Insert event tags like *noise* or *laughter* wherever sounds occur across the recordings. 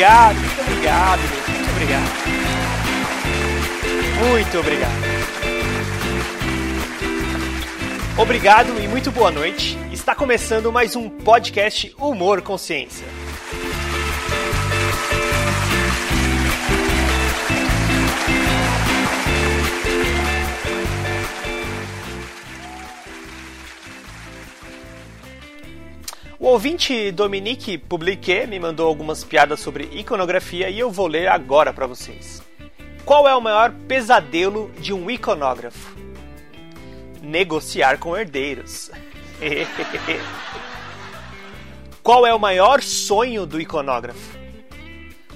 obrigado, muito obrigado, muito obrigado. Muito obrigado. Obrigado e muito boa noite. Está começando mais um podcast Humor Consciência. O ouvinte Dominique Publique me mandou algumas piadas sobre iconografia e eu vou ler agora para vocês. Qual é o maior pesadelo de um iconógrafo? Negociar com herdeiros. *laughs* Qual é o maior sonho do iconógrafo?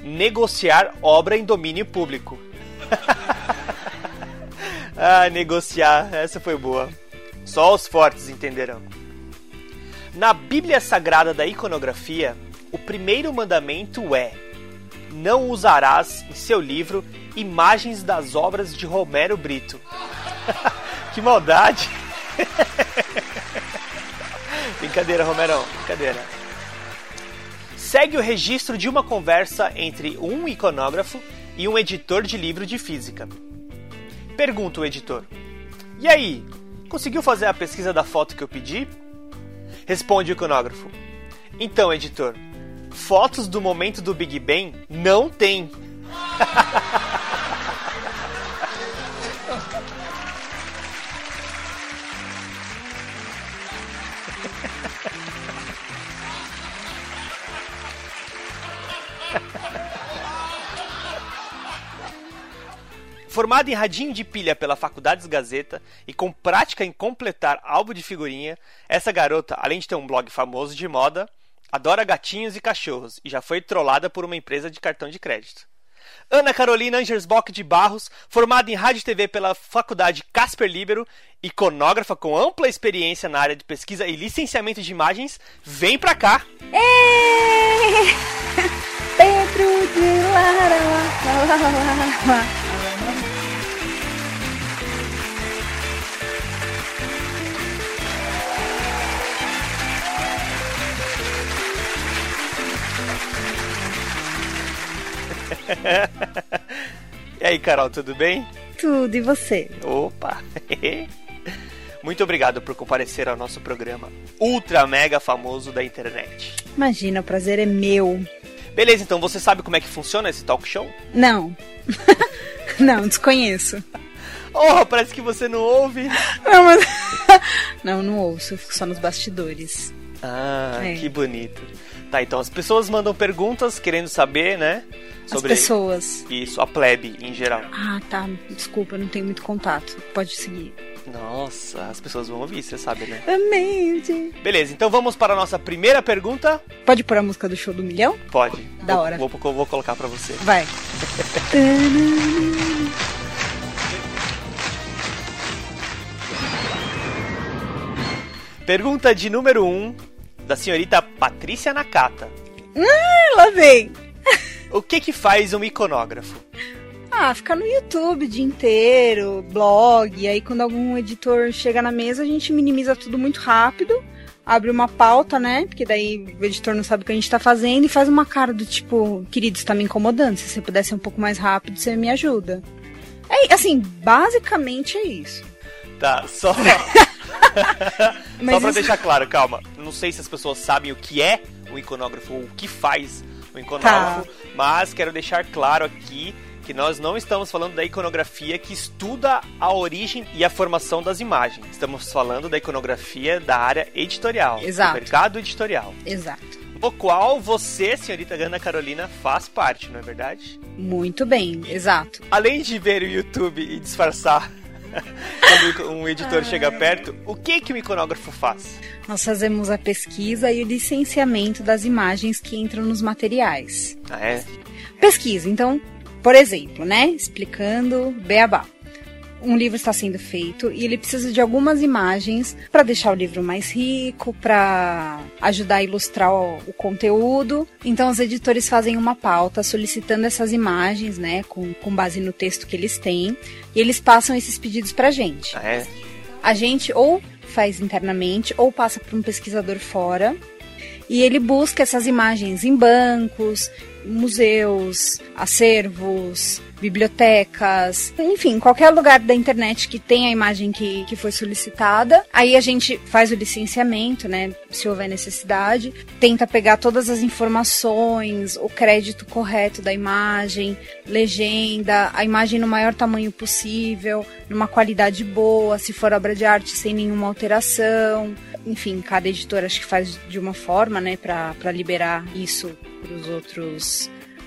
Negociar obra em domínio público. *laughs* ah, negociar, essa foi boa. Só os fortes entenderão. Na Bíblia Sagrada da Iconografia, o primeiro mandamento é: Não usarás em seu livro imagens das obras de Romero Brito. *laughs* que maldade! *laughs* brincadeira, Romerão, brincadeira. Segue o registro de uma conversa entre um iconógrafo e um editor de livro de física. Pergunta o editor: E aí, conseguiu fazer a pesquisa da foto que eu pedi? Responde o iconógrafo. Então, editor, fotos do momento do Big Bang não tem. *laughs* Formada em radinho de pilha pela Faculdades Gazeta e com prática em completar álbum de figurinha, essa garota, além de ter um blog famoso de moda, adora gatinhos e cachorros e já foi trollada por uma empresa de cartão de crédito. Ana Carolina Angersbock de Barros, formada em rádio e TV pela Faculdade Casper Libero, iconógrafa com ampla experiência na área de pesquisa e licenciamento de imagens, vem pra cá! Ei! *laughs* Pedro de Lara, Lara, Lara, Lara. *laughs* e aí, Carol, tudo bem? Tudo, e você? Opa! *laughs* Muito obrigado por comparecer ao nosso programa ultra mega famoso da internet. Imagina, o prazer é meu. Beleza, então você sabe como é que funciona esse talk show? Não. *laughs* não, desconheço. Oh, parece que você não ouve. Não, mas... não, não ouço, eu fico só nos bastidores. Ah, é. que bonito. Tá, então as pessoas mandam perguntas querendo saber, né? Sobre As pessoas. Isso, a plebe em geral. Ah, tá. Desculpa, não tenho muito contato. Pode seguir. Nossa, as pessoas vão ouvir, você sabe, né? Amazing. Beleza, então vamos para a nossa primeira pergunta. Pode pôr a música do show do milhão? Pode. Da vou, hora. Vou, vou, colocar para você. Vai. Pergunta de número 1 um, da senhorita Patrícia Nakata. Ah, lá vem. O que que faz um iconógrafo? Ah, ficar no YouTube o dia inteiro, blog, e aí quando algum editor chega na mesa, a gente minimiza tudo muito rápido, abre uma pauta, né? Porque daí o editor não sabe o que a gente tá fazendo e faz uma cara do tipo, querido, você tá me incomodando, se você pudesse ser um pouco mais rápido, você me ajuda. É, assim, basicamente é isso. Tá, só. *laughs* *laughs* só pra isso... deixar claro, calma. Não sei se as pessoas sabem o que é o iconógrafo ou o que faz o iconógrafo, tá. mas quero deixar claro aqui que nós não estamos falando da iconografia que estuda a origem e a formação das imagens. Estamos falando da iconografia da área editorial, Exato. do mercado editorial. Exato. O qual você, senhorita Ana Carolina, faz parte, não é verdade? Muito bem, exato. Além de ver o YouTube e disfarçar quando um editor chega perto, o que que o iconógrafo faz? Nós fazemos a pesquisa e o licenciamento das imagens que entram nos materiais. Ah, é? Pesquisa, então, por exemplo, né, explicando beabá um livro está sendo feito e ele precisa de algumas imagens para deixar o livro mais rico, para ajudar a ilustrar o, o, conteúdo. Então os editores fazem uma pauta solicitando essas imagens, né, com, com base no texto que eles têm, e eles passam esses pedidos para a gente. Ah, é? A gente ou faz internamente ou passa para um pesquisador fora. e ele busca essas imagens em bancos, museus, acervos, bibliotecas, enfim, qualquer lugar da internet que tenha a imagem que, que foi solicitada. Aí a gente faz o licenciamento, né? Se houver necessidade, tenta pegar todas as informações, o crédito correto da imagem, legenda, a imagem no maior tamanho possível, numa qualidade boa, se for obra de arte sem nenhuma alteração enfim, cada editora acho que faz de uma forma, né, para liberar isso para os outros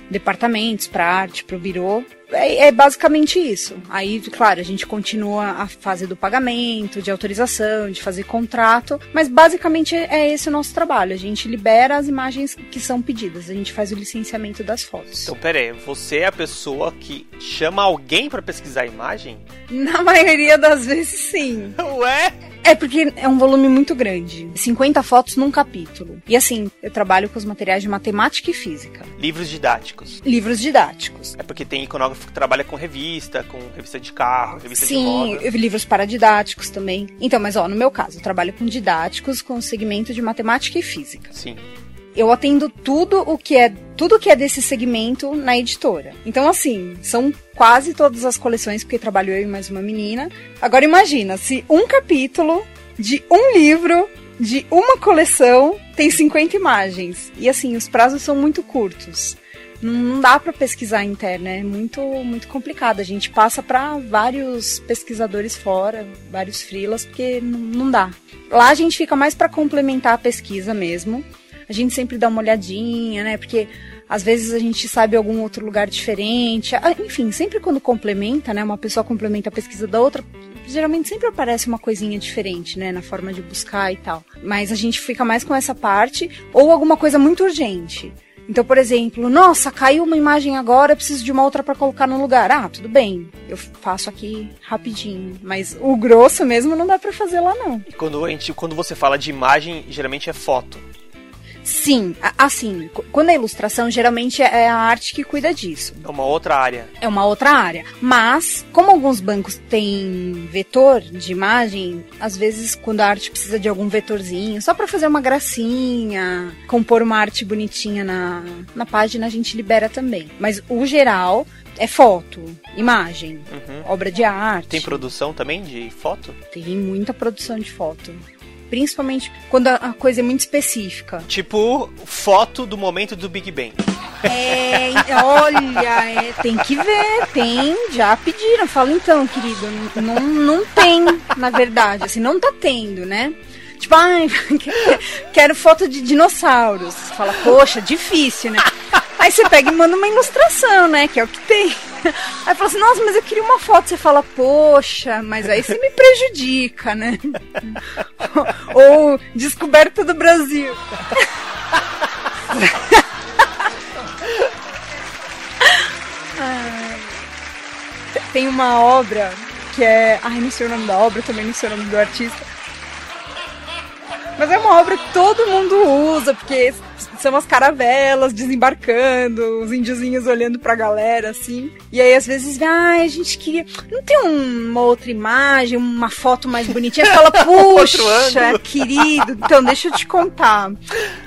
departamentos, para arte, para o birô. É, é, basicamente isso. Aí, claro, a gente continua a fase do pagamento, de autorização, de fazer contrato, mas basicamente é esse o nosso trabalho. A gente libera as imagens que são pedidas, a gente faz o licenciamento das fotos. Então, pera aí, você é a pessoa que chama alguém para pesquisar a imagem? Na *laughs* maioria das vezes, sim. Ué? É porque é um volume muito grande. 50 fotos num capítulo. E assim, eu trabalho com os materiais de matemática e física. Livros didáticos. Livros didáticos. É porque tem iconógrafo que trabalha com revista, com revista de carro, revista Sim, de moda. Sim, livros paradidáticos também. Então, mas ó, no meu caso, eu trabalho com didáticos com segmento de matemática e física. Sim eu atendo tudo o que é tudo que é desse segmento na editora. Então, assim, são quase todas as coleções, porque trabalho eu e mais uma menina. Agora imagina, se um capítulo de um livro de uma coleção tem 50 imagens. E assim, os prazos são muito curtos. Não dá para pesquisar interna, é muito muito complicado. A gente passa para vários pesquisadores fora, vários freelas, porque não dá. Lá a gente fica mais para complementar a pesquisa mesmo a gente sempre dá uma olhadinha, né? Porque às vezes a gente sabe algum outro lugar diferente. Ah, enfim, sempre quando complementa, né? Uma pessoa complementa a pesquisa da outra, geralmente sempre aparece uma coisinha diferente, né? Na forma de buscar e tal. Mas a gente fica mais com essa parte, ou alguma coisa muito urgente. Então, por exemplo, nossa, caiu uma imagem agora, preciso de uma outra para colocar no lugar. Ah, tudo bem, eu faço aqui rapidinho. Mas o grosso mesmo não dá para fazer lá não. E quando a gente, quando você fala de imagem, geralmente é foto. Sim, assim, quando é ilustração, geralmente é a arte que cuida disso. É uma outra área. É uma outra área. Mas, como alguns bancos têm vetor de imagem, às vezes quando a arte precisa de algum vetorzinho, só para fazer uma gracinha, compor uma arte bonitinha na, na página, a gente libera também. Mas o geral é foto, imagem, uhum. obra de arte. Tem produção também de foto? Tem muita produção de foto. Principalmente quando a coisa é muito específica. Tipo, foto do momento do Big Bang. É, *laughs* olha, é, tem que ver, tem, já pediram. Fala então, querido, não, não tem, na verdade, assim, não tá tendo, né? Tipo, ai, *laughs* quero foto de dinossauros. Fala, poxa, difícil, né? Aí você pega e manda uma ilustração, né? Que é o que tem. Aí fala assim, nossa, mas eu queria uma foto. Você fala, poxa, mas aí você me prejudica, né? *laughs* Ou descoberta do Brasil. *laughs* Tem uma obra que é. Ai, não sei o nome da obra, também não sei o nome do artista. Mas é uma obra que todo mundo usa, porque são as caravelas desembarcando, os índiozinhos olhando pra galera, assim. E aí, às vezes, ah, a gente queria. Não tem uma outra imagem, uma foto mais bonitinha? Você fala, *laughs* puxa, querido. Então, deixa eu te contar.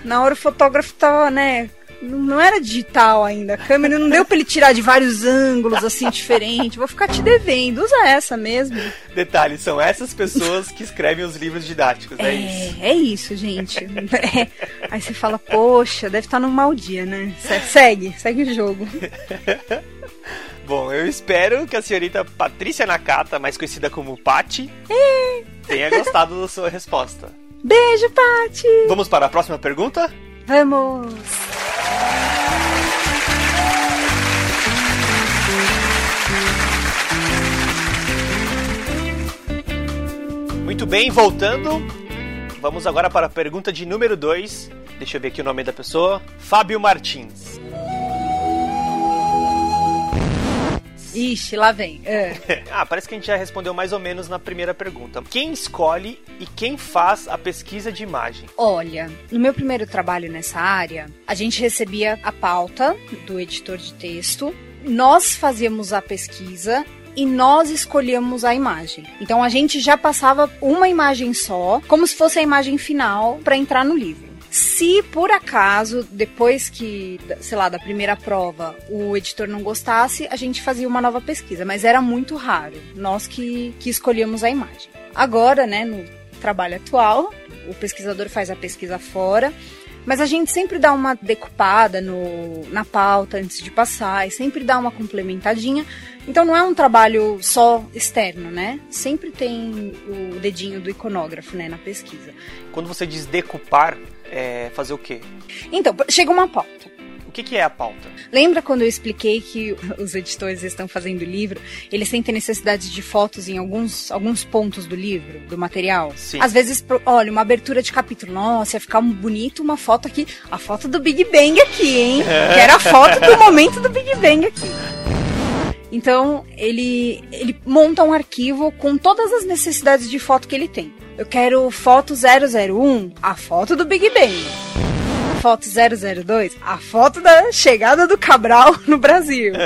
Na hora o fotógrafo tava, né, não era digital ainda. A câmera não deu pra ele tirar de vários ângulos, assim, diferente. Vou ficar te devendo. Usa essa mesmo. Detalhe, são essas pessoas que escrevem os livros didáticos, é, é isso? É isso, gente. É. Aí você fala, poxa, deve estar num mau dia, né? Segue, segue o jogo. *laughs* Bom, eu espero que a senhorita Patrícia Nakata, mais conhecida como Pati, é. tenha gostado da sua resposta. Beijo, Pati! Vamos para a próxima pergunta? Vamos! Muito bem, voltando. Vamos agora para a pergunta de número 2. Deixa eu ver aqui o nome da pessoa. Fábio Martins. Ixi, lá vem. É. *laughs* ah, parece que a gente já respondeu mais ou menos na primeira pergunta. Quem escolhe e quem faz a pesquisa de imagem? Olha, no meu primeiro trabalho nessa área, a gente recebia a pauta do editor de texto, nós fazíamos a pesquisa e nós escolhíamos a imagem. Então a gente já passava uma imagem só, como se fosse a imagem final para entrar no livro. Se por acaso, depois que, sei lá, da primeira prova, o editor não gostasse, a gente fazia uma nova pesquisa, mas era muito raro. Nós que, que escolhíamos a imagem. Agora, né, no trabalho atual, o pesquisador faz a pesquisa fora mas a gente sempre dá uma decupada no, na pauta antes de passar e sempre dá uma complementadinha. Então não é um trabalho só externo, né? Sempre tem o dedinho do iconógrafo, né, na pesquisa. Quando você diz decupar, é fazer o quê? Então, chega uma pauta. O que, que, é a pauta? Lembra quando eu expliquei que *laughs* os editores estão fazendo o livro? Eles sentem necessidade de fotos em alguns, alguns pontos do livro, do material? Sim. Às vezes, olha, uma abertura de capítulo. Nossa, ia ficar bonito uma foto aqui. A foto do Big Bang aqui, hein? que era a foto do momento do Big Bang aqui. Então, ele, ele monta um arquivo com todas as necessidades de foto que ele tem. Eu quero foto 001, a foto do Big Bang foto 002, a foto da chegada do Cabral no Brasil. *laughs*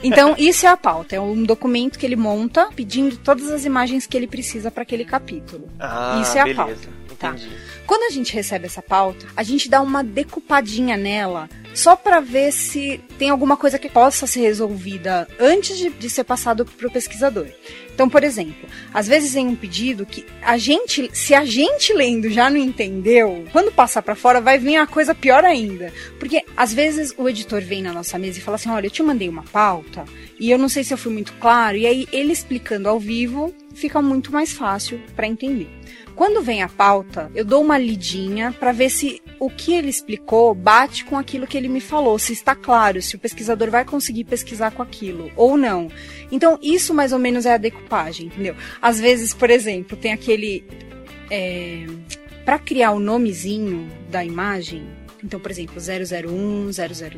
Então, isso é a pauta. É um documento que ele monta pedindo todas as imagens que ele precisa para aquele capítulo. Ah, isso é beleza. a pauta. Tá. Entendi. Quando a gente recebe essa pauta, a gente dá uma decupadinha nela, só para ver se tem alguma coisa que possa ser resolvida antes de, de ser passado para o pesquisador. Então, por exemplo, às vezes tem um pedido que a gente, se a gente lendo já não entendeu, quando passar para fora vai vir a coisa pior ainda. Porque às vezes o editor vem na nossa mesa e fala assim: olha, eu te mandei uma pauta e eu não sei se eu fui muito claro. E aí ele explicando ao vivo fica muito mais fácil para entender. Quando vem a pauta, eu dou uma lidinha para ver se o que ele explicou bate com aquilo que ele me falou, se está claro, se o pesquisador vai conseguir pesquisar com aquilo ou não. Então, isso mais ou menos é a decupagem, entendeu? Às vezes, por exemplo, tem aquele. É, para criar o nomezinho da imagem, então, por exemplo, 001,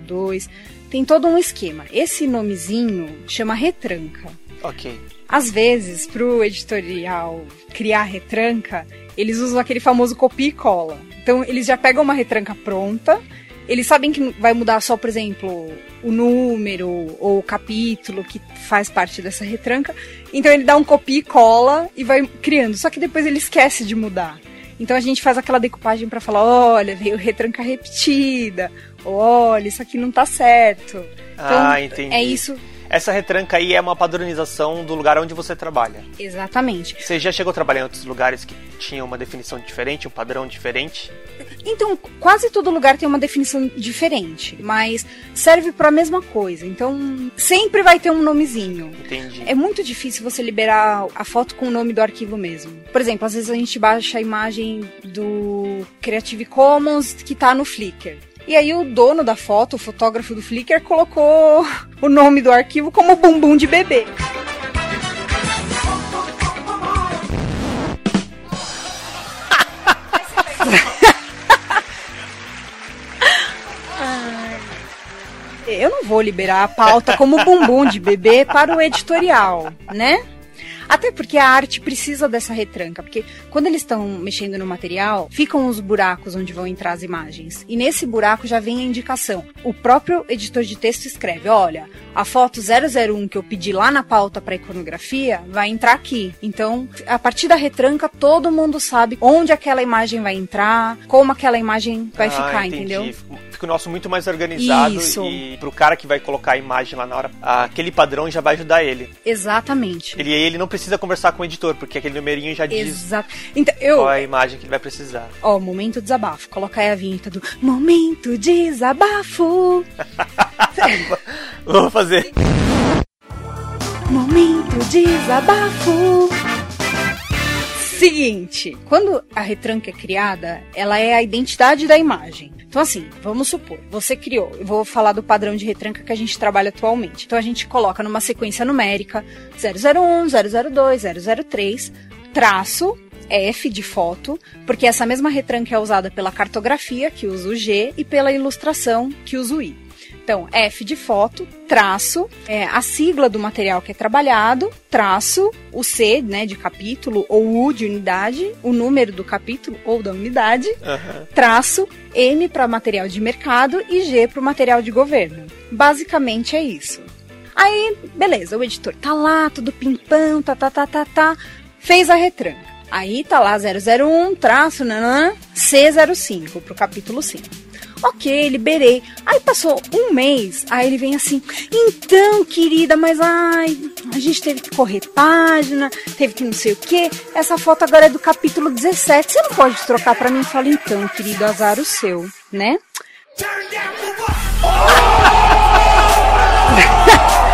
002, tem todo um esquema. Esse nomezinho chama retranca. Ok. Às vezes, pro editorial criar retranca, eles usam aquele famoso copia e cola. Então, eles já pegam uma retranca pronta, eles sabem que vai mudar só, por exemplo, o número ou o capítulo que faz parte dessa retranca. Então, ele dá um copia e cola e vai criando. Só que depois ele esquece de mudar. Então a gente faz aquela decupagem para falar, olha, veio retranca repetida, olha, isso aqui não tá certo. Então, ah, entendi. É isso essa retranca aí é uma padronização do lugar onde você trabalha. Exatamente. Você já chegou a trabalhar em outros lugares que tinham uma definição diferente, um padrão diferente? Então, quase todo lugar tem uma definição diferente, mas serve para a mesma coisa. Então, sempre vai ter um nomezinho. Entendi. É muito difícil você liberar a foto com o nome do arquivo mesmo. Por exemplo, às vezes a gente baixa a imagem do Creative Commons que tá no Flickr. E aí o dono da foto, o fotógrafo do Flickr, colocou *laughs* o nome do arquivo como bumbum de bebê. *laughs* Eu não vou liberar a pauta como bumbum de bebê para o editorial, né? Até porque a arte precisa dessa retranca, porque quando eles estão mexendo no material, ficam os buracos onde vão entrar as imagens. E nesse buraco já vem a indicação. O próprio editor de texto escreve: olha, a foto 001 que eu pedi lá na pauta para iconografia vai entrar aqui. Então, a partir da retranca, todo mundo sabe onde aquela imagem vai entrar, como aquela imagem vai ah, ficar, entendi. entendeu? Fica o nosso muito mais organizado Isso. e pro cara que vai colocar a imagem lá na hora, aquele padrão já vai ajudar ele. Exatamente. Ele, ele não precisa conversar com o editor, porque aquele numerinho já diz Exato. Então, eu, qual é a imagem que ele vai precisar. Ó, momento desabafo. Coloca aí a vinheta do Momento Desabafo. *laughs* Vou fazer. Momento Desabafo. Seguinte, quando a retranca é criada, ela é a identidade da imagem. Então, assim, vamos supor, você criou, eu vou falar do padrão de retranca que a gente trabalha atualmente. Então, a gente coloca numa sequência numérica 001, 002, 003, traço, F de foto, porque essa mesma retranca é usada pela cartografia, que usa o G, e pela ilustração, que usa o I. Então, F de foto, traço, é, a sigla do material que é trabalhado, traço, o C, né, de capítulo, ou U de unidade, o número do capítulo ou da unidade, Aham. traço, M para material de mercado e G para o material de governo. Basicamente é isso. Aí, beleza, o editor tá lá, tudo pimpão, tá, tá, tá, tá, tá, fez a retranca. Aí tá lá 001, traço, nanã, C05 pro capítulo 5. Ok, liberei. Aí passou um mês, aí ele vem assim, então, querida, mas ai, a gente teve que correr página, teve que não sei o que. Essa foto agora é do capítulo 17. Você não pode trocar pra mim? Fala, então, querido, azar o seu, né? *laughs*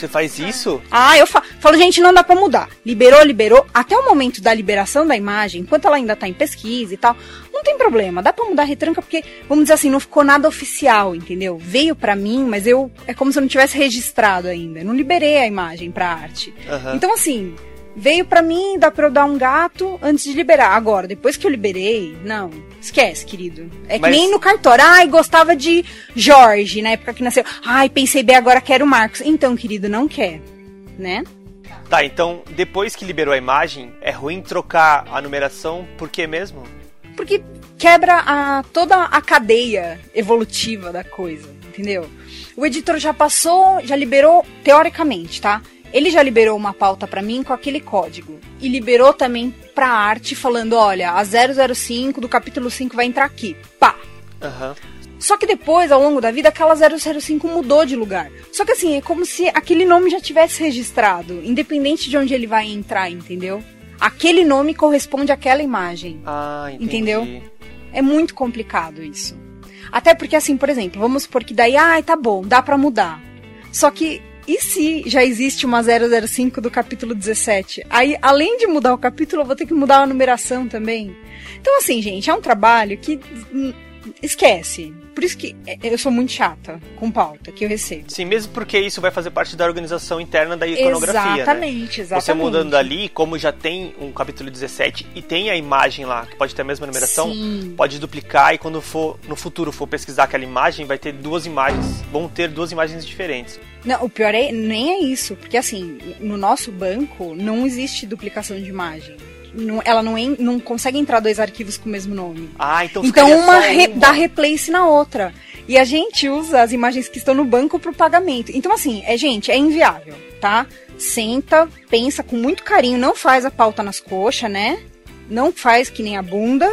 Você faz isso? Ah, eu fa falo, gente, não dá pra mudar. Liberou, liberou. Até o momento da liberação da imagem, enquanto ela ainda tá em pesquisa e tal, não tem problema. Dá pra mudar a retranca porque, vamos dizer assim, não ficou nada oficial, entendeu? Veio pra mim, mas eu. É como se eu não tivesse registrado ainda. Eu não liberei a imagem pra arte. Aham. Então, assim, veio pra mim, dá pra eu dar um gato antes de liberar. Agora, depois que eu liberei, não. Esquece, querido. É que Mas- nem no cartório. Ai, gostava de Jorge na época que nasceu. Ai, pensei bem, agora quero Marcos. Então, querido, não quer. Né? Tá, então depois que liberou a imagem, é ruim trocar a numeração, por quê mesmo? Porque quebra a, toda a cadeia evolutiva da coisa, entendeu? O editor já passou, já liberou, teoricamente, tá? Ele já liberou uma pauta pra mim com aquele código. E liberou também pra arte, falando: olha, a 005 do capítulo 5 vai entrar aqui. Pá! Aham. Só que depois, ao longo da vida, aquela 005 mudou de lugar. Só que assim, é como se aquele nome já tivesse registrado, independente de onde ele vai entrar, entendeu? Aquele nome corresponde àquela imagem. Ah, entendi. Entendeu? É muito complicado isso. Até porque, assim, por exemplo, vamos supor que daí, ai, tá bom, dá pra mudar. Só que, e se já existe uma 005 do capítulo 17? Aí, além de mudar o capítulo, eu vou ter que mudar a numeração também. Então, assim, gente, é um trabalho que. hum, Esquece. Por isso que é, eu sou muito chata com pauta que eu recebo. Sim, mesmo porque isso vai fazer parte da organização interna da iconografia, né? Exatamente, exatamente. Você mudando ali, como já tem um capítulo 17 e tem a imagem lá, que pode ter a mesma numeração, Sim. pode duplicar e quando for no futuro for pesquisar aquela imagem, vai ter duas imagens, vão ter duas imagens diferentes. Não, o pior é nem é isso, porque assim, no nosso banco não existe duplicação de imagem. Não- ela não, en- não consegue entrar dois arquivos com o mesmo nome. Ah, então Então uma re- uma. dá replace na outra. E a gente usa as imagens que estão no banco pro pagamento. Então, assim, é, gente, é inviável, tá? Senta, pensa com muito carinho, não faz a pauta nas coxas, né? Não faz que nem a bunda.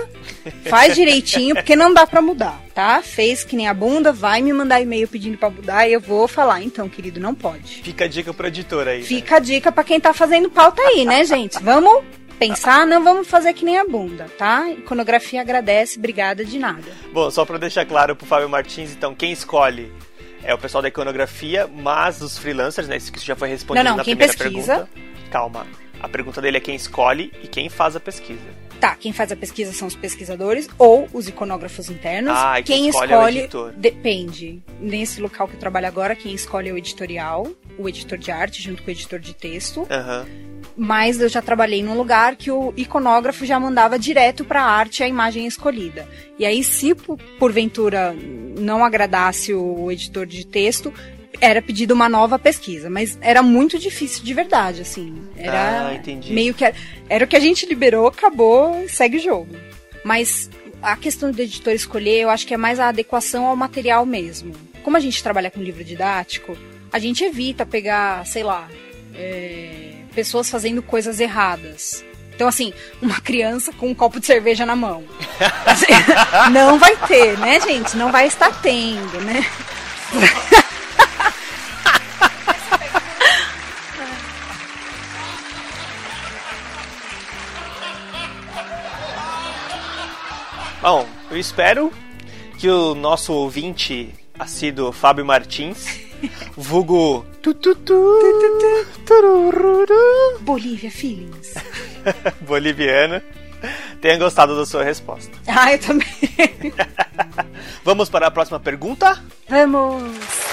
Faz direitinho, porque não dá pra mudar, tá? Fez que nem a bunda, vai me mandar e-mail pedindo pra mudar e eu vou falar, então, querido, não pode. Fica a dica pro editor aí. né? Fica a dica pra quem tá fazendo pauta aí, né, *laughs* gente? Vamos pensar, não vamos fazer que nem a bunda, tá? Iconografia agradece, obrigada de nada. Bom, só pra deixar claro pro Fábio Martins, então, quem escolhe é o pessoal da iconografia, mas os freelancers, né? Isso que já foi respondido Não, não, na quem primeira pesquisa. pergunta. Calma. A pergunta dele é quem escolhe e quem faz a pesquisa. Tá, quem faz a pesquisa são os pesquisadores ou os iconógrafos internos. Ah, quem quem escolhe é o editor. depende. Nesse local que eu trabalho agora, quem escolhe é o editorial, o editor de arte junto com o editor de texto. Aham. Mas eu já trabalhei num lugar que o iconógrafo já mandava direto para a arte a imagem escolhida. E aí, se por- porventura não agradasse o editor de texto, era pedido uma nova pesquisa. Mas era muito difícil de verdade, assim. Era Ah, entendi. meio que era, era o que a gente liberou, acabou, segue o jogo. Mas a questão do editor escolher, eu acho que é mais a adequação ao material mesmo. Como a gente trabalha com livro didático, a gente evita pegar, sei lá, é, pessoas fazendo coisas erradas. Então, assim, uma criança com um copo de cerveja na mão. *laughs* Assim, não vai ter, né, gente? Não vai estar tendo, né? *laughs* Bom, eu espero que o nosso ouvinte assíduo Fábio Martins, vulgo Bolívia Feelings. boliviana, tenha gostado da sua resposta. Ah, eu também. Vamos para a próxima pergunta? Vamos.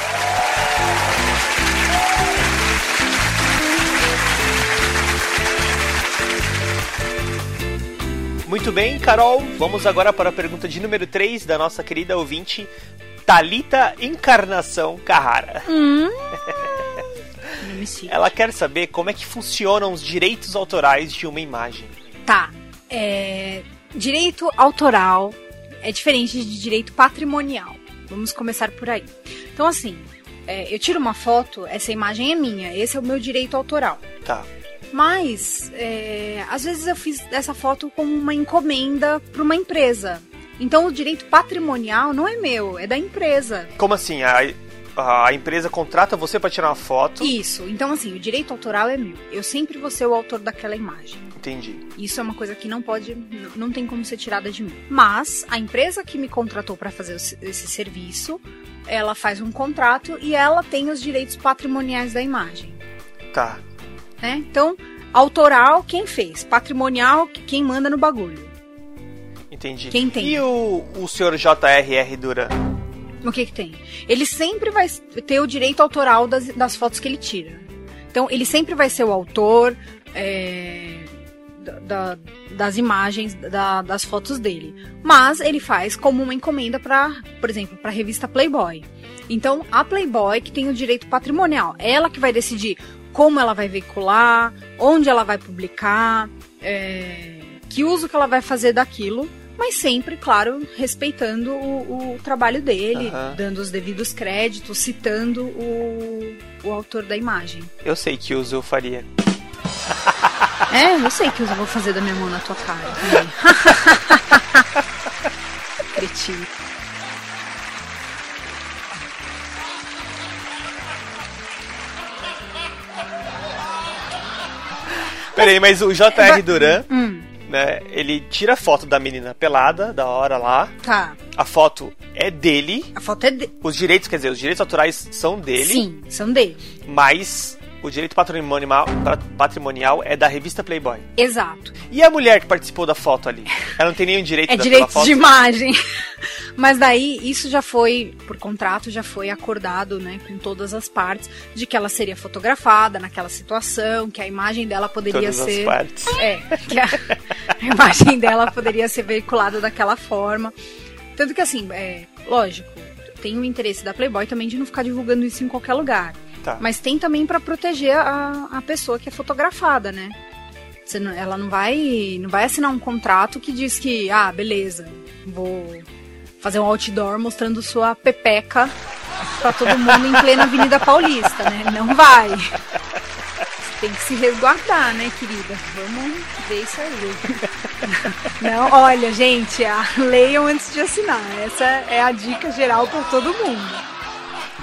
Muito bem, Carol, vamos agora para a pergunta de número 3 da nossa querida ouvinte Talita Encarnação Carrara. *laughs* Siga. Ela quer saber como é que funcionam os direitos autorais de uma imagem. Tá. É, direito autoral é diferente de direito patrimonial. Vamos começar por aí. Então, assim, é, eu tiro uma foto, essa imagem é minha, esse é o meu direito autoral. Tá. Mas, é, às vezes eu fiz essa foto como uma encomenda para uma empresa. Então o direito patrimonial não é meu, é da empresa. Como assim? A, a empresa contrata você para tirar uma foto? Isso. Então, assim, o direito autoral é meu. Eu sempre vou ser o autor daquela imagem. Entendi. Isso é uma coisa que não pode, não tem como ser tirada de mim. Mas a empresa que me contratou para fazer esse serviço, ela faz um contrato e ela tem os direitos patrimoniais da imagem. Tá. Né? Então, autoral, quem fez? Patrimonial, quem manda no bagulho. Entendi. Quem tem? E o, o senhor J.R.R. Duran? O que que tem? Ele sempre vai ter o direito autoral das, das fotos que ele tira. Então, ele sempre vai ser o autor é, da- da- das imagens, da- das fotos dele. Mas ele faz como uma encomenda para, por exemplo, para a revista Playboy. Então, a Playboy que tem o direito patrimonial. Ela que vai decidir como ela vai veicular, onde ela vai publicar, é, que uso que ela vai fazer daquilo. Mas sempre, claro, respeitando o, o trabalho dele, Aham. dando os devidos créditos, citando o, o autor da imagem. Eu sei que uso eu faria. *laughs* É, eu sei que eu vou fazer da minha mão na tua cara. também. *laughs* Peraí, mas o J.R. Duran, Hum, né, ele tira foto da menina pelada, da hora lá. tá. A foto é dele. A foto é de... Os direitos, quer dizer, os direitos autorais são dele. Sim, são dele. Mas o direito patrimonial, pa- patrimonial é da revista Playboy. Exato. E a mulher que participou da foto ali? Ela não tem nenhum direito É daquela direitos foto? de imagem. *laughs* Mas daí, isso já foi, por contrato, já foi acordado, né, com todas as partes, de que ela seria fotografada naquela situação, que a imagem dela poderia Todas as ser. partes. É, que a, *laughs* a imagem dela poderia ser veiculada daquela forma. Tanto que, assim, é, lógico, tem o interesse da Playboy também de não ficar divulgando isso em qualquer lugar. Tá. Mas tem também pra proteger a, a pessoa que é fotografada, né? Você não- ela não vai, não vai assinar um contrato que diz que, ah, beleza, vou fazer um outdoor mostrando sua pepeca pra todo mundo em plena Avenida Paulista, né? Não vai. Você tem que se resguardar, né, querida? Vamos ver isso aí. *laughs* Não, olha, gente, leiam antes de assinar. Essa é a dica geral pra todo mundo.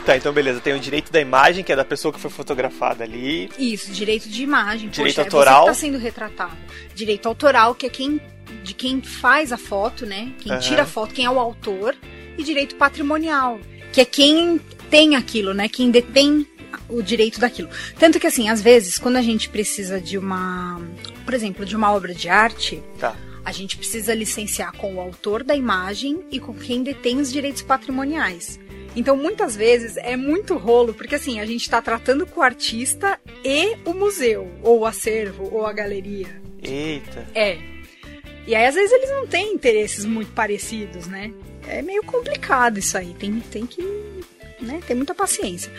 Tá, então beleza. Tem o direito da imagem, que é da pessoa que foi fotografada ali. Isso, direito de imagem. Direito Poxa, autoral. É você que tá sendo retratado. Direito autoral, que é quem de quem faz a foto, né? Quem Aham. tira a foto, quem é o autor. E direito patrimonial, que é quem tem aquilo, né? Quem detém o direito daquilo. Tanto que, assim, às vezes, quando a gente precisa de uma... Por exemplo, de uma obra de arte... Tá. A gente precisa licenciar com o autor da imagem e com quem detém os direitos patrimoniais. Então, muitas vezes é muito rolo, porque assim, a gente está tratando com o artista e o museu, ou o acervo, ou a galeria. Eita. É. E aí, às vezes, eles não têm interesses muito parecidos, né? É meio complicado isso aí. Tem, tem que né, ter muita paciência.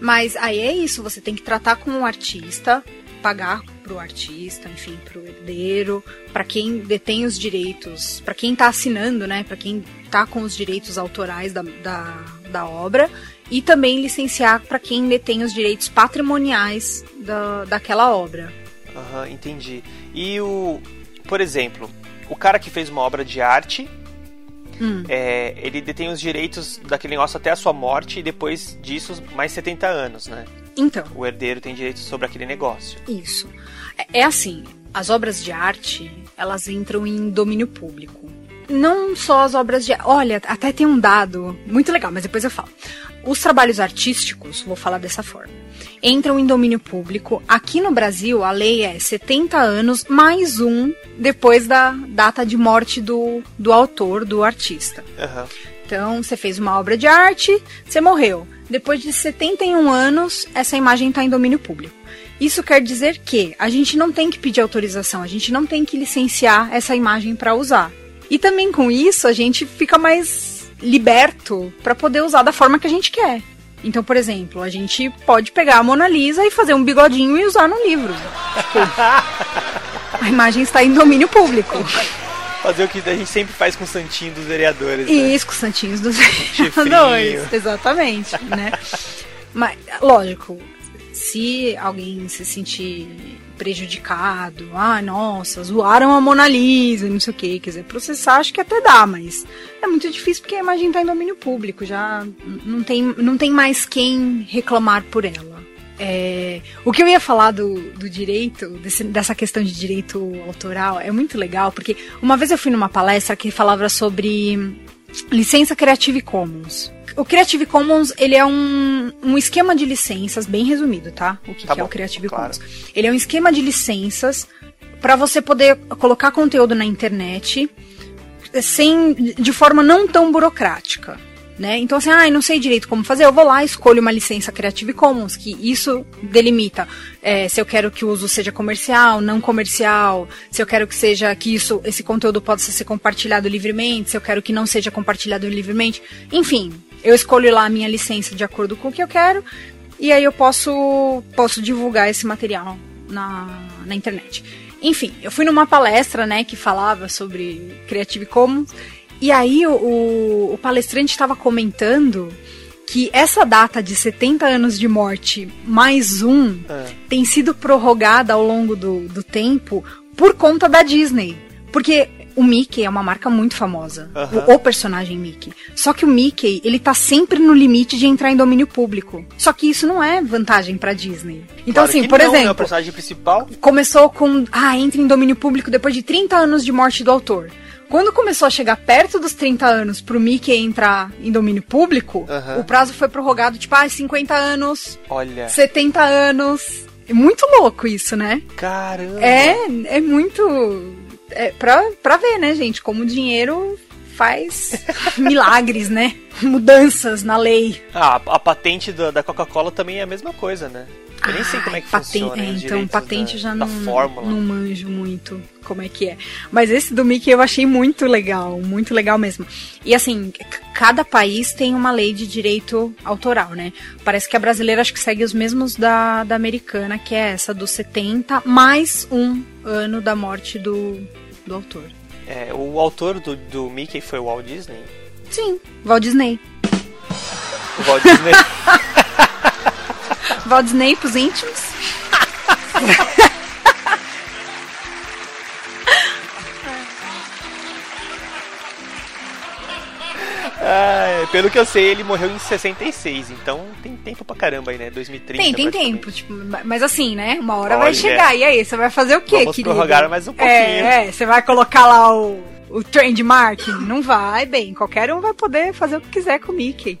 Mas aí é isso, você tem que tratar com o artista, pagar pro artista, enfim, pro herdeiro, para quem detém os direitos, para quem tá assinando, né, para quem tá com os direitos autorais da, da, da obra, e também licenciar para quem detém os direitos patrimoniais da, daquela obra. Aham, entendi. E o. Por exemplo, o cara que fez uma obra de arte, Hum. é, ele detém os direitos daquele negócio até a sua morte e depois disso mais 70 anos, né? Então, O herdeiro tem direitos sobre aquele negócio. Isso. É, é assim, as obras de arte, elas entram em domínio público. Não só as obras de Olha, até tem um dado muito legal, mas depois eu falo. Os trabalhos artísticos, vou falar dessa forma, entram em domínio público. Aqui no Brasil, a lei é 70 anos mais um depois da data de morte do, do autor, do artista. Aham. Então, você fez uma obra de arte, você morreu. Depois de 71 anos, essa imagem está em domínio público. Isso quer dizer que a gente não tem que pedir autorização, a gente não tem que licenciar essa imagem para usar. E também com isso, a gente fica mais liberto para poder usar da forma que a gente quer. Então, por exemplo, a gente pode pegar a Mona Lisa e fazer um bigodinho e usar no livro. Tipo, *laughs* a imagem está em domínio público. Fazer o que a gente sempre faz com o santinho dos vereadores. né? Isso, com os santinhos dos vereadores. *laughs* Exatamente, né? *laughs* Mas, lógico, se alguém se sentir prejudicado, ah, nossa, zoaram a Mona Lisa, não sei o que, quiser processar, acho que até dá, mas é muito difícil porque a imagem está em domínio público, já não tem, não tem mais quem reclamar por ela. É, o que eu ia falar do, do direito, desse, dessa questão de direito autoral, é muito legal, porque uma vez eu fui numa palestra que falava sobre licença Creative Commons. O Creative Commons, ele é um, um esquema de licenças, bem resumido, tá? O que, Tá que é bom, o Creative claro. Commons. Ele é um esquema de licenças para você poder colocar conteúdo na internet sem de forma não tão burocrática. Né? Então, assim, ah, eu não sei direito como fazer, eu vou lá, escolho uma licença Creative Commons, que isso delimita é, se eu quero que o uso seja comercial, não comercial, se eu quero que seja que isso, esse conteúdo possa ser compartilhado livremente, se eu quero que não seja compartilhado livremente. Enfim, eu escolho lá a minha licença de acordo com o que eu quero, e aí eu posso, posso divulgar esse material na, na internet. Enfim, eu fui numa palestra, né, que falava sobre Creative Commons, e aí o, o, palestrante estava comentando que essa data de 70 anos de morte mais um É. tem sido prorrogada ao longo do, do tempo por conta da Disney. Porque o Mickey é uma marca muito famosa. O, o personagem Mickey. Só que o Mickey, ele tá sempre no limite de entrar em domínio público. Só que isso não é vantagem pra Disney. Então, Claro assim, por não, né? exemplo O personagem principal. começou com, ah, entra em domínio público depois de 30 anos de morte do autor. Quando começou a chegar perto dos 30 anos pro Mickey entrar em domínio público, o prazo foi prorrogado, tipo, ah, 50 anos, Olha. 70 anos. É muito louco isso, né? Caramba. É, é muito. É pra, pra ver, né, gente, como o dinheiro faz *laughs* milagres, né? Mudanças na lei. Ah, a patente da, da Coca-Cola também é a mesma coisa, né? Eu nem sei como é que funciona. é, então, patente da, já da não, fórmula. não manjo muito como é que é. Mas esse do Mickey eu achei muito legal, muito legal mesmo. E assim, cada país tem uma lei de direito autoral, né? Parece que a brasileira acho que segue os mesmos da, da americana, que é essa dos 70, mais um ano da morte do, do autor. É, o autor do, do Mickey foi o Walt Disney. Sim, Walt Disney. O Walt Disney. *laughs* Walt Disney pros íntimos. *laughs* pelo que eu sei, ele morreu em 66, então tem tempo pra caramba aí, né? 2030. Tem, tem tempo, tipo, mas assim, né? Uma hora vai Olha. chegar. E aí, você vai fazer o quê, Vamos querido? prorrogar mais um pouquinho. É, é, você vai colocar lá o, o trademark? Não vai, bem. Qualquer um vai poder fazer o que quiser com o Mickey.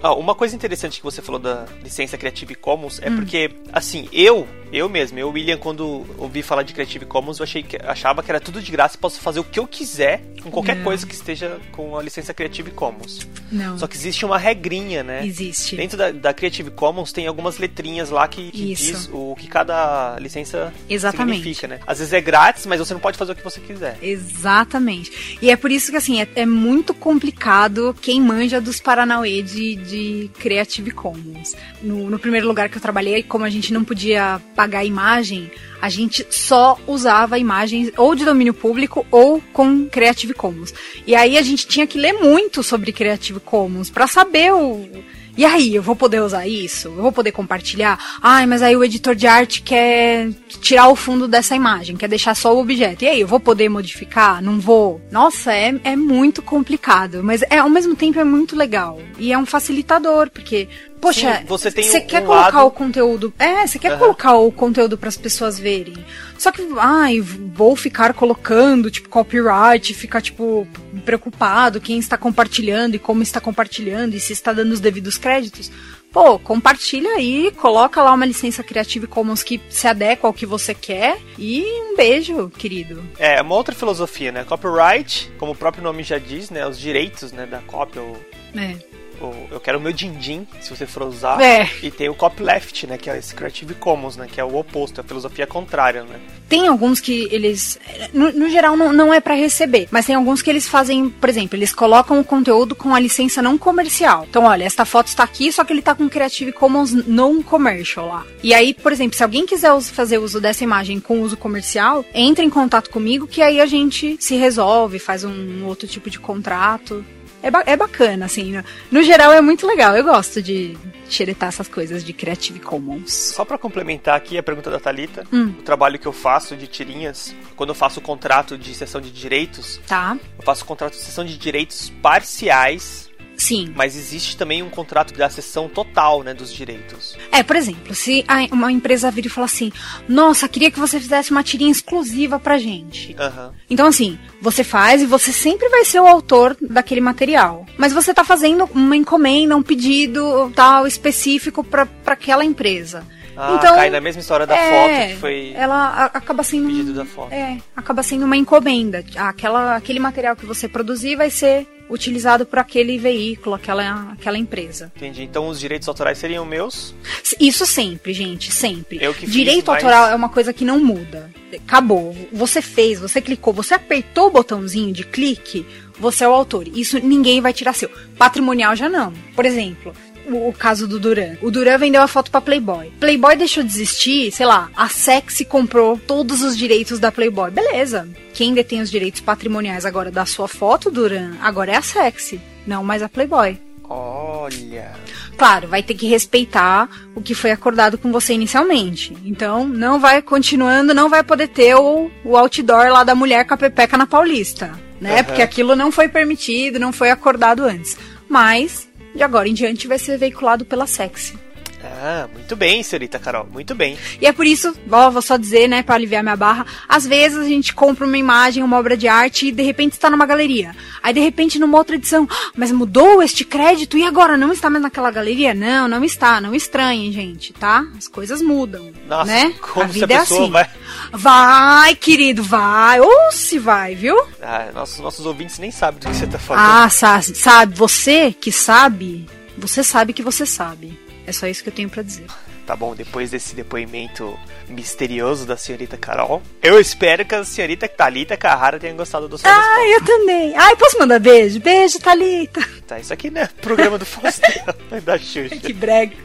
Ah, uma coisa interessante que você falou da licença Creative Commons Hum. é porque, assim, eu, eu mesmo, eu, William, quando ouvi falar de Creative Commons, eu achei que, achava que era tudo de graça, posso fazer o que eu quiser com qualquer Não. coisa que esteja com a licença Creative Commons. Não. Só que existe uma regrinha, né? Existe. Dentro da, da Creative Commons tem algumas letrinhas lá que, que diz o que cada licença Exatamente. significa, né? Às vezes é grátis, mas você não pode fazer o que você quiser. Exatamente. E é por isso que, assim, é, é muito complicado quem manja dos Paranauê de, de Creative Commons. No, no primeiro lugar que eu trabalhei, como a gente não podia pagar imagem, a gente só usava imagens ou de domínio público ou com Creative Commons. E aí a gente tinha que ler muito sobre Creative Commons para saber o. E aí, eu vou poder usar isso? Eu vou poder compartilhar? Ai, mas aí o editor de arte quer tirar o fundo dessa imagem, quer deixar só o objeto. E aí, eu vou poder modificar? Não vou? Nossa, é, é muito complicado, mas é, ao mesmo tempo é muito legal. E é um facilitador, porque, poxa, Sim, você tem você um- quer um colocar lado- o conteúdo. É, você quer Aham. colocar o conteúdo para as pessoas verem. Só que, ai, vou ficar colocando, tipo, copyright, ficar, tipo, preocupado quem está compartilhando e como está compartilhando e se está dando os devidos créditos. Pô, compartilha aí, coloca lá uma licença Creative Commons que se adequa ao que você quer e um beijo, querido. É, uma outra filosofia, né? Copyright, como o próprio nome já diz, né? Os direitos, né, da cópia, ou, É. ou eu quero o meu din-din, se você for usar. É. E tem o copyleft, né, que é esse Creative Commons, né, que é o oposto, a filosofia contrária, né? Tem alguns que eles, no, no geral, não, não é pra receber, mas tem alguns que eles fazem, por exemplo, eles colocam o conteúdo com a licença não comercial. Então, olha, esta foto está aqui, só que ele tá com Creative Commons não commercial lá. E aí, por exemplo, se alguém quiser fazer uso dessa imagem com uso comercial, entre em contato comigo que aí a gente se resolve, faz um outro tipo de contrato. É, ba é bacana, assim. No, no, geral é muito legal. Eu gosto de xeretar essas coisas de Creative Commons. Só para complementar aqui a pergunta da Thalita, hum. o trabalho que eu faço de tirinhas, quando eu faço o contrato de sessão de direitos, tá. eu faço o contrato de sessão de direitos parciais Sim. Mas existe também um contrato da cessão total, né, dos direitos. É, por exemplo, se uma empresa vir e falar assim, nossa, queria que você fizesse uma tirinha exclusiva pra gente. Uhum. Então, assim, você faz e você sempre vai ser o autor daquele material. Mas você tá fazendo uma encomenda, um pedido tal específico para aquela empresa. Ah, então, cai na mesma história da é, foto que foi. Ela acaba sendo. Pedido da foto. É, acaba sendo uma encomenda. Aquela, aquele material que você produzir vai ser utilizado por aquele veículo, aquela, aquela empresa. Entendi. Então os direitos autorais seriam meus? Isso sempre, gente, sempre. Eu que Direito fiz, autoral é uma coisa que não muda. Acabou. Você fez, você clicou, você apertou o botãozinho de clique, você é o autor. Isso ninguém vai tirar seu. Patrimonial já não. Por exemplo, o, o, caso do Duran. O Duran vendeu a foto para Playboy. Playboy deixou de existir, sei lá, a Sexy comprou todos os direitos da Playboy. Beleza. Quem detém os direitos patrimoniais agora da sua foto, Duran, agora é a Sexy, não mais a Playboy. Olha. Claro, vai ter que respeitar o que foi acordado com você inicialmente. Então, não vai continuando, não vai poder ter o, o outdoor lá da mulher com a pepeca na Paulista, né? Uhum. Porque aquilo não foi permitido, não foi acordado antes. Mas de agora em diante vai ser veiculado pela Sexy. Ah, muito bem, senhorita Carol, muito bem. E é por isso, ó, vou só dizer, né, para aliviar minha barra, às vezes a gente compra uma imagem, uma obra de arte e de repente está numa galeria. Aí de repente numa outra edição, ah, mas mudou este crédito e agora não está mais naquela galeria? Não, não está, não estranhem, gente, tá? As coisas mudam, Nossa, né? Como a vida a é assim. Vai... vai, querido, vai, ou se vai, viu? Ah, nossos, nossos ouvintes nem sabem do que você está falando. Ah, sabe, sabe, você que sabe, você sabe que você sabe. É só isso que eu tenho para dizer. Tá bom, depois desse depoimento misterioso da senhorita Carol, eu espero que a senhorita Thalita Carrara tenha gostado do seu Ah, eu também. Ai, posso mandar beijo? Beijo, Thalita. Tá, isso aqui não é programa do Faustão, *laughs* da Xuxa. Que brega.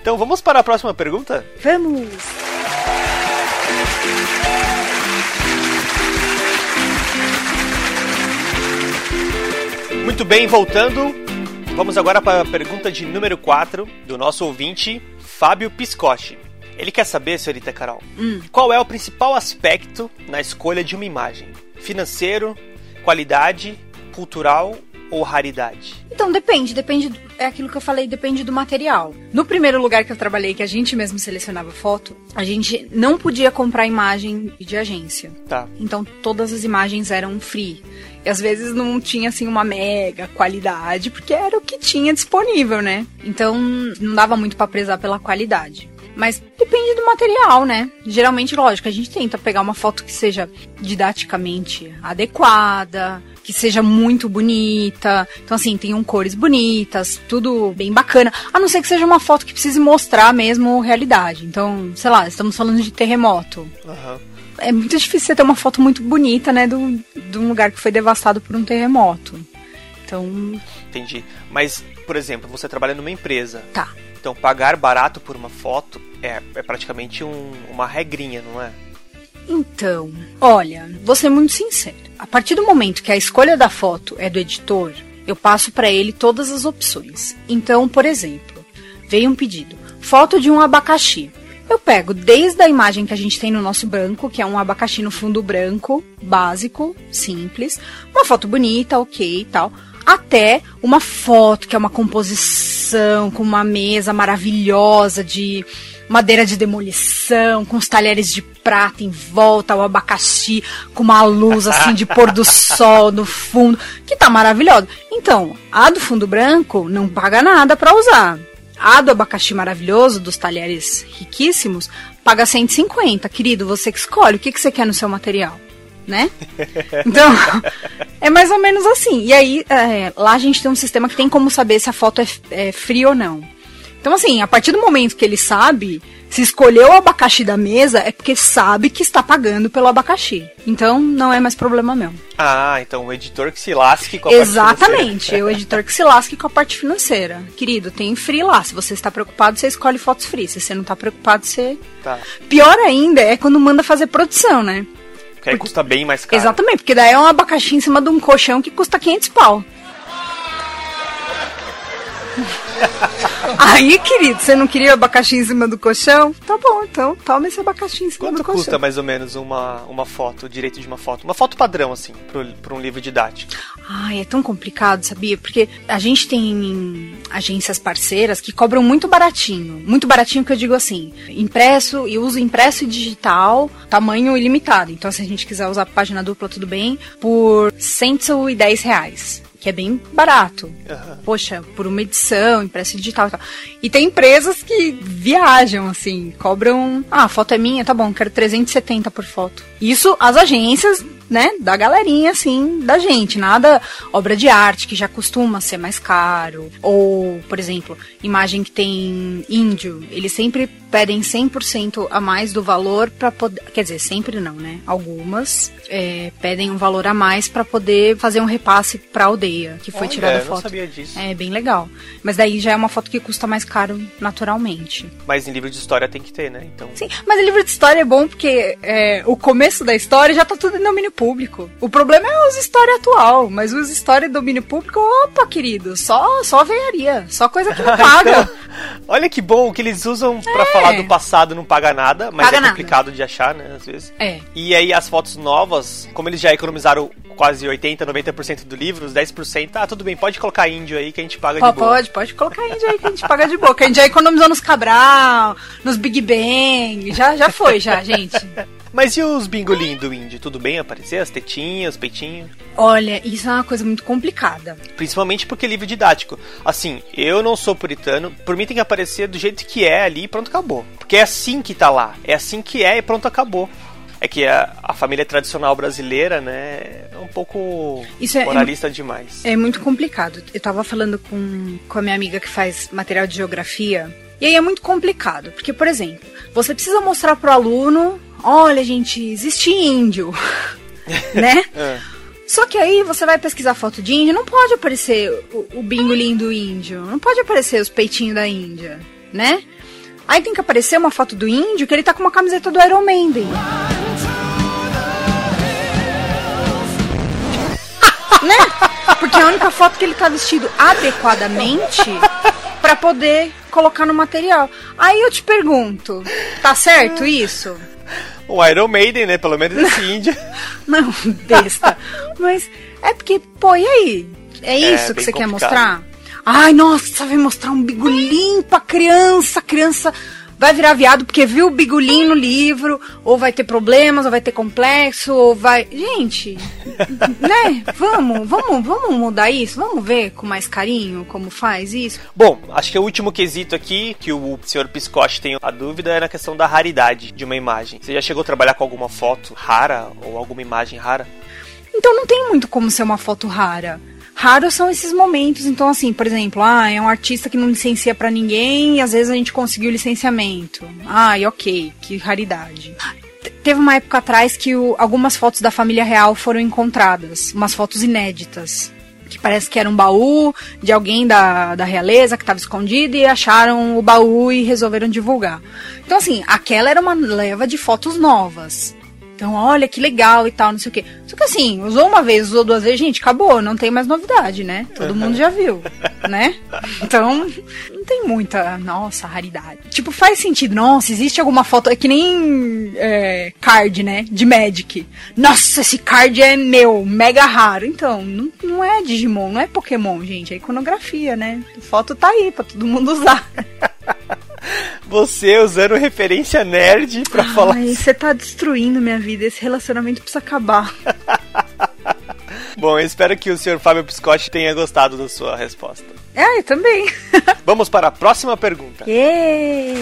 Então vamos para a próxima pergunta? Vamos. Muito bem, voltando. Vamos agora para a pergunta de número 4 do nosso ouvinte, Fábio Piscotti. Ele quer saber, senhorita Carol, hum. qual é o principal aspecto na escolha de uma imagem? Financeiro, qualidade, cultural ou raridade? Então, depende, depende, é aquilo que eu falei, depende do material. No primeiro lugar que eu trabalhei, que a gente mesmo selecionava foto, a gente não podia comprar imagem de agência. Tá. Então, todas as imagens eram free. E às vezes não tinha assim uma mega qualidade, porque era o que tinha disponível, né? Então não dava muito para prezar pela qualidade. Mas depende do material, né? Geralmente, lógico, a gente tenta pegar uma foto que seja didaticamente adequada, que seja muito bonita. Então, assim, tenham cores bonitas, tudo bem bacana. A não ser que seja uma foto que precise mostrar mesmo realidade. Então, sei lá, estamos falando de terremoto. Uhum é muito difícil você ter uma foto muito bonita, né, do, de um lugar que foi devastado por um terremoto. Então. Entendi. Mas, por exemplo, você trabalha numa empresa. Tá. Então, pagar barato por uma foto é, é praticamente um, uma regrinha, não é? Então, olha, vou ser muito sincero. A partir do momento que a escolha da foto é do editor, eu passo para ele todas as opções. Então, por exemplo, veio um pedido: foto de um abacaxi. Eu pego desde a imagem que a gente tem no nosso banco, que é um abacaxi no fundo branco, básico, simples, uma foto bonita, ok e tal, até uma foto que é uma composição com uma mesa maravilhosa de madeira de demolição, com os talheres de prata em volta, o abacaxi com uma luz assim de pôr do *laughs* sol no fundo, que tá maravilhosa. Então, a do fundo branco não paga nada para usar. A do abacaxi maravilhoso, dos talheres riquíssimos, paga 150. Querido, você que escolhe o que, que você quer no seu material, né? Então, *laughs* é mais ou menos assim. E aí, é, lá a gente tem um sistema que tem como saber se a foto é, é fria ou não. Então, assim, a partir do momento que ele sabe, se escolheu o abacaxi da mesa, é porque sabe que está pagando pelo abacaxi. Então, não é mais problema meu. Ah, então o editor que se lasque com a Exatamente, parte financeira. o editor que se lasque com a parte financeira. Querido, tem free lá. Se você está preocupado, você escolhe fotos free. Se você não está preocupado, você. Tá. Pior ainda é quando manda fazer produção, né? porque aí porque... custa bem mais caro. Exatamente, porque daí é um abacaxi em cima de um colchão que custa 500 pau. *laughs* Aí, querido, você não queria abacaxi em cima do colchão? Tá bom, então toma esse abacaxi em cima Quanto do colchão. custa mais ou menos uma, uma foto, o direito de uma foto? Uma foto padrão, assim, para um livro didático. Ai, é tão complicado, sabia? Porque a gente tem agências parceiras que cobram muito baratinho. Muito baratinho que eu digo assim, impresso e uso impresso e digital, tamanho ilimitado. Então, se a gente quiser usar página dupla, tudo bem, por 110 reais que é bem barato. Uhum. Poxa, por uma edição, impressa digital e tal. E tem empresas que viajam, assim, cobram. Ah, a foto é minha, tá bom, quero 370 por foto. Isso as agências né, da galerinha, assim, da gente. Nada obra de arte, que já costuma ser mais caro. Ou, por exemplo, imagem que tem índio. Eles sempre pedem 100% a mais do valor para poder. Quer dizer, sempre não, né? Algumas é, pedem um valor a mais para poder fazer um repasse para a aldeia que foi Olha, tirada a foto. Não sabia disso. É bem legal. Mas daí já é uma foto que custa mais caro naturalmente. Mas em livro de história tem que ter, né? Então. Sim, mas em livro de história é bom porque é, o começo da história já tá tudo em domínio público. O problema é os história atual, mas os história domínio público, opa, querido, só só veiaria, só coisa que não *laughs* paga. Olha que bom que eles usam para é. falar do passado não paga nada, mas paga é complicado nada. de achar, né, às vezes. É. E aí as fotos novas, como eles já economizaram quase 80, 90% do livro, os 10%, ah, tudo bem, pode colocar índio aí que a gente paga Pô, de boa. Pode, pode colocar índio aí que a gente paga de boa, que a gente já economizou nos Cabral, nos Big Bang, já, já foi, já, gente. Mas e os bingolim do índio? Tudo bem aparecer? As tetinhas, peitinho? Olha, isso é uma coisa muito complicada. Principalmente porque é livro didático. Assim, eu não sou puritano, por mim tem que aparecer do jeito que é ali e pronto, acabou. Porque é assim que tá lá. É assim que é e pronto, acabou. É que a, a família tradicional brasileira, né, é um pouco Isso é, moralista é, demais. É muito complicado. Eu tava falando com, com a minha amiga que faz material de geografia. E aí é muito complicado, porque, por exemplo, você precisa mostrar pro aluno olha, gente, existe índio, *laughs* né? É. Só que aí você vai pesquisar foto de índio, não pode aparecer o, o bingolim do índio, não pode aparecer os peitinhos da Índia, né? Aí tem que aparecer uma foto do índio que ele tá com uma camiseta do Iron Maiden. *laughs* né? Porque é a única foto que ele tá vestido adequadamente para poder colocar no material. Aí eu te pergunto, tá certo isso? *laughs* O Iron Maiden, né? Pelo menos esse *laughs* índio. Não, besta. Mas é porque, pô, e aí? É isso é, que você complicado. quer mostrar? Ai, nossa, você vai mostrar um bigolim pra criança, criança vai virar viado porque viu o bigulinho no livro, ou vai ter problemas, ou vai ter complexo, ou vai. Gente, *laughs* né? Vamos, vamos, vamos mudar isso? Vamos ver com mais carinho como faz isso? Bom, acho que o último quesito aqui que o senhor Piscotti tem a dúvida é na questão da raridade de uma imagem. Você já chegou a trabalhar com alguma foto rara ou alguma imagem rara? Então não tem muito como ser uma foto rara raros são esses momentos. Então, assim, por exemplo, ah, é um artista que não licencia para ninguém e às vezes a gente conseguiu licenciamento. Ai, ok, que raridade. Teve uma época atrás que o, algumas fotos da família real foram encontradas, umas fotos inéditas. Que parece que era um baú de alguém da, da realeza que estava escondido e acharam o baú e resolveram divulgar. Então, assim, aquela era uma leva de fotos novas. Então, olha que legal e tal, não sei o quê. Só que assim, usou uma vez, usou duas vezes, gente, acabou, não tem mais novidade, né? Todo mundo já viu, *laughs* né? Então, não tem muita, nossa, raridade. Tipo, faz sentido, nossa, existe alguma foto, é que nem é, card, né? De Magic. Nossa, esse card é meu, mega raro. Então, não, não é Digimon, não é Pokémon, gente, é iconografia, né? A foto tá aí pra todo mundo usar. *laughs* Você usando referência nerd pra Ai, falar. Você tá destruindo minha vida. Esse relacionamento precisa acabar. *laughs* Bom, eu espero que o senhor Fábio Piscotti tenha gostado da sua resposta. É, eu também. Vamos para a próxima pergunta. Yeah.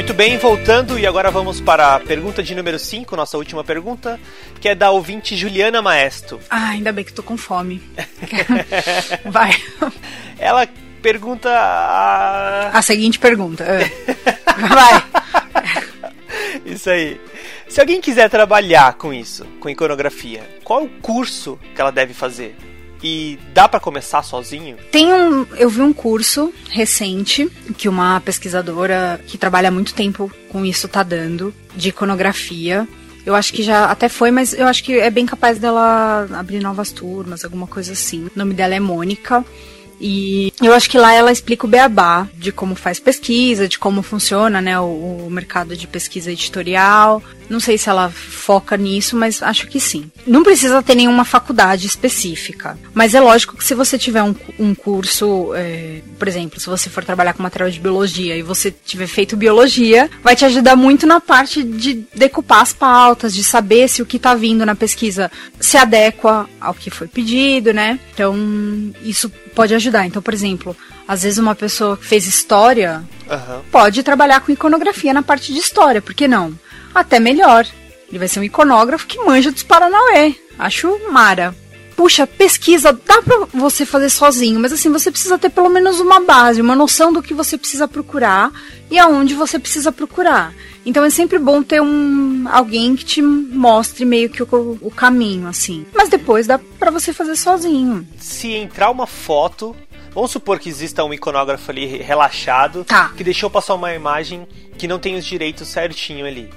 Muito bem, voltando e agora vamos para a pergunta de número 5, nossa última pergunta, que é da ouvinte Juliana Maestro. Ah, ainda bem que tô com fome. *laughs* Vai. Ela pergunta a... a seguinte pergunta. É. Vai. *laughs* Isso aí. Se alguém quiser trabalhar com isso, com iconografia, qual é o curso que ela deve fazer? E dá para começar sozinho? Tem um, eu vi um curso recente que uma pesquisadora que trabalha há muito tempo com isso tá dando de iconografia Eu acho que já até foi, mas eu acho que é bem capaz dela abrir novas turmas, alguma coisa assim. O nome dela é Mônica. E eu acho que lá ela explica o beabá de como faz pesquisa, de como funciona né, o, o mercado de pesquisa editorial, não sei se ela foca nisso, mas acho que sim. Não precisa ter nenhuma faculdade específica. Mas é lógico que se você tiver um, um curso, é, por exemplo, se você for trabalhar com material de biologia e você tiver feito biologia, vai te ajudar muito na parte de decupar as pautas, de saber se o que está vindo na pesquisa se adequa ao que foi pedido, né? Então, isso pode ajudar. Então, por exemplo, às vezes uma pessoa que fez história uhum. pode trabalhar com iconografia na parte de história, por que não? até melhor. Ele vai ser um iconógrafo que manja dos Paranauê. Acho mara. Puxa, pesquisa dá pra você fazer sozinho, mas assim, você precisa ter pelo menos uma base, uma noção do que você precisa procurar e aonde você precisa procurar. Então é sempre bom ter um alguém que te mostre meio que o, o caminho, assim. Mas depois dá para você fazer sozinho. Se entrar uma foto Vamos supor que exista um iconógrafo ali relaxado tá. que deixou passar uma imagem que não tem os direitos certinho ali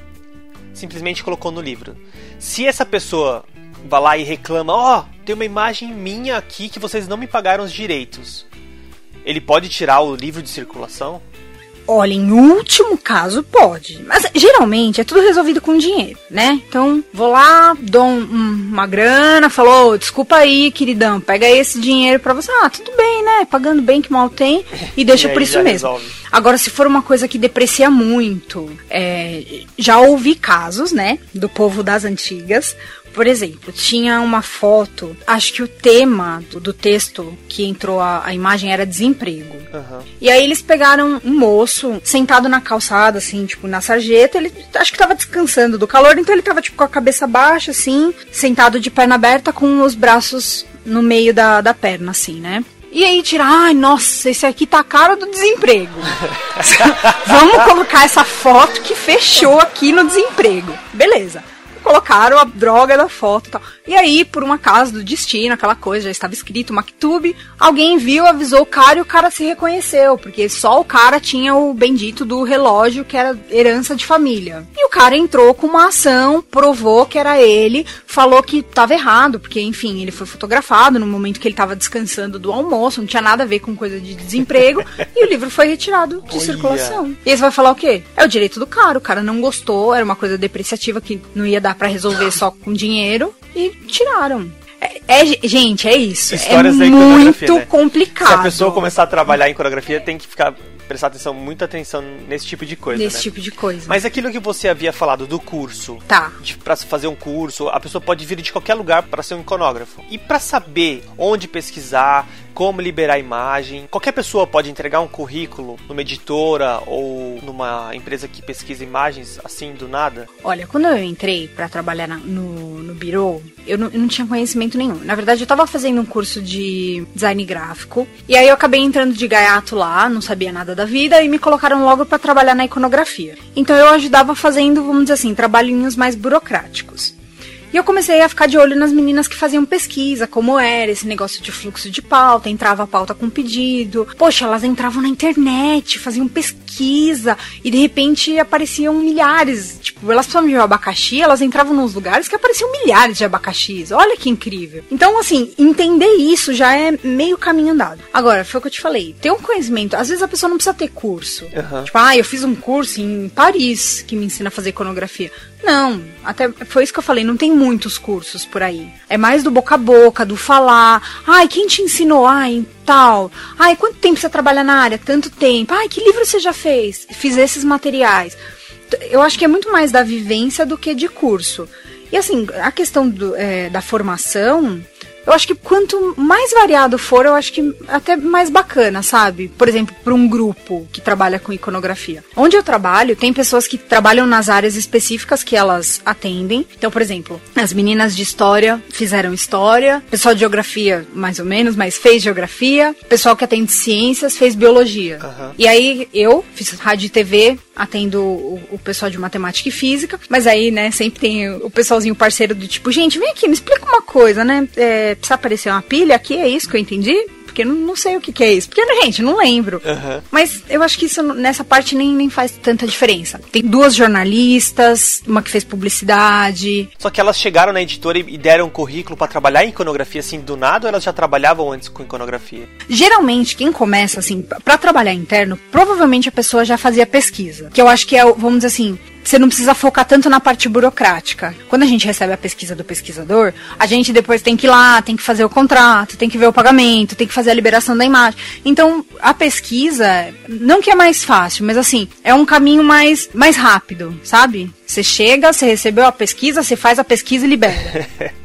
simplesmente colocou no livro. Se essa pessoa vai lá e reclama, ó, oh, tem uma imagem minha aqui que vocês não me pagaram os direitos. Ele pode tirar o livro de circulação? Olha, em último caso pode. Mas geralmente é tudo resolvido com dinheiro, né? Então, vou lá, dou um, uma grana, falou, desculpa aí, queridão, pega esse dinheiro pra você. Ah, tudo bem, né? Pagando bem que mal tem *laughs* e deixa e por isso mesmo. Resolve. Agora, se for uma coisa que deprecia muito, é, já ouvi casos, né, do povo das antigas, por exemplo, tinha uma foto, acho que o tema do, do texto que entrou a, a, imagem era desemprego. Uhum. E aí eles pegaram um moço sentado na calçada, assim, tipo, na sarjeta, ele acho que tava descansando do calor, então ele tava, tipo, com a cabeça baixa, assim, sentado de perna aberta, com os braços no meio da, da perna, assim, né? E aí tira, ai, nossa, esse aqui tá a cara do desemprego. *laughs* Vamos colocar essa foto que fechou aqui no desemprego. Beleza colocaram a droga da foto e tal. E aí, por uma casa do destino, aquela coisa, já estava escrito Mactube, alguém viu, avisou o cara e o cara se reconheceu, porque só o cara tinha o bendito do relógio que era herança de família. E o cara entrou com uma ação, provou que era ele, falou que estava errado, porque enfim, ele foi fotografado no momento que ele estava descansando do almoço, não tinha nada a ver com coisa de desemprego, *laughs* e o livro foi retirado de Olha. circulação. E aí você vai falar o quê? É o direito do cara, o cara não gostou, era uma coisa depreciativa que não ia dar para resolver só com dinheiro e tiraram. É, é, gente, é isso. Histórias é muito né? complicado. Se a pessoa começar a trabalhar em coreografia, tem que ficar prestar atenção, muita atenção nesse tipo de coisa. Nesse né? tipo de coisa. Mas aquilo que você havia falado do curso, tá? Para fazer um curso, a pessoa pode vir de qualquer lugar para ser um iconógrafo. E para saber onde pesquisar, como liberar imagem. Qualquer pessoa pode entregar um currículo numa editora ou numa empresa que pesquisa imagens assim do nada? Olha, quando eu entrei para trabalhar na, no, no Biro, eu não, eu não, tinha conhecimento nenhum. Na verdade, eu estava fazendo um curso de design gráfico e aí eu acabei entrando de gaiato lá, não sabia nada da vida e me colocaram logo para trabalhar na iconografia. Então eu ajudava fazendo, vamos dizer assim, trabalhinhos mais burocráticos. E eu comecei a ficar de olho nas meninas que faziam pesquisa, como era esse negócio de fluxo de pauta, entrava a pauta com pedido. Poxa, elas entravam na internet, faziam pesquisa e de repente apareciam milhares. Tipo, elas precisavam de abacaxi, elas entravam nos lugares que apareciam milhares de abacaxis. Olha que incrível. Então, assim, entender isso já é meio caminho andado. Agora, foi o que eu te falei. Ter um conhecimento, às vezes a pessoa não precisa ter curso. Uhum. Tipo, ah, eu fiz um curso em Paris que me ensina a fazer iconografia. Não, até foi isso que eu falei, não tem muitos cursos por aí. É mais do boca a boca, do falar. Ai, quem te ensinou? Ai, tal. Ai, quanto tempo você trabalha na área? Tanto tempo. Ai, que livro você já fez? Fiz esses materiais. Eu acho que é muito mais da vivência do que de curso. E assim, a questão do, é, da formação, eu acho que quanto mais variado for, eu acho que até mais bacana, sabe? Por exemplo, para um grupo que trabalha com iconografia. Onde eu trabalho, tem pessoas que trabalham nas áreas específicas que elas atendem. Então, por exemplo, as meninas de história fizeram história, pessoal de geografia, mais ou menos, mas fez geografia, pessoal que atende ciências fez biologia. Uhum. E aí eu fiz rádio e TV, atendo o, o, pessoal de matemática e física, mas aí, né, sempre tem o pessoalzinho parceiro do tipo, gente, vem aqui, me explica uma coisa, né? É, precisa aparecer uma pilha aqui, é isso que eu entendi? Porque não, não sei o que, que é isso. Porque, gente, não lembro. Aham. Mas eu acho que isso nessa parte nem, nem faz tanta diferença. Tem duas jornalistas, uma que fez publicidade. Só que elas chegaram na editora e e deram um currículo pra trabalhar em iconografia assim do nada ou elas já trabalhavam antes com iconografia? Geralmente, quem começa assim, pra trabalhar interno, provavelmente a pessoa já fazia pesquisa. Que eu acho que é, vamos dizer assim, você não precisa focar tanto na parte burocrática. Quando a gente recebe a pesquisa do pesquisador, a gente depois tem que ir lá, tem que fazer o contrato, tem que ver o pagamento, tem que fazer a liberação da imagem. Então, a pesquisa, não que é mais fácil, mas assim, é um caminho mais, mais rápido, sabe? Você chega, você recebeu a pesquisa, você faz a pesquisa e libera. *laughs*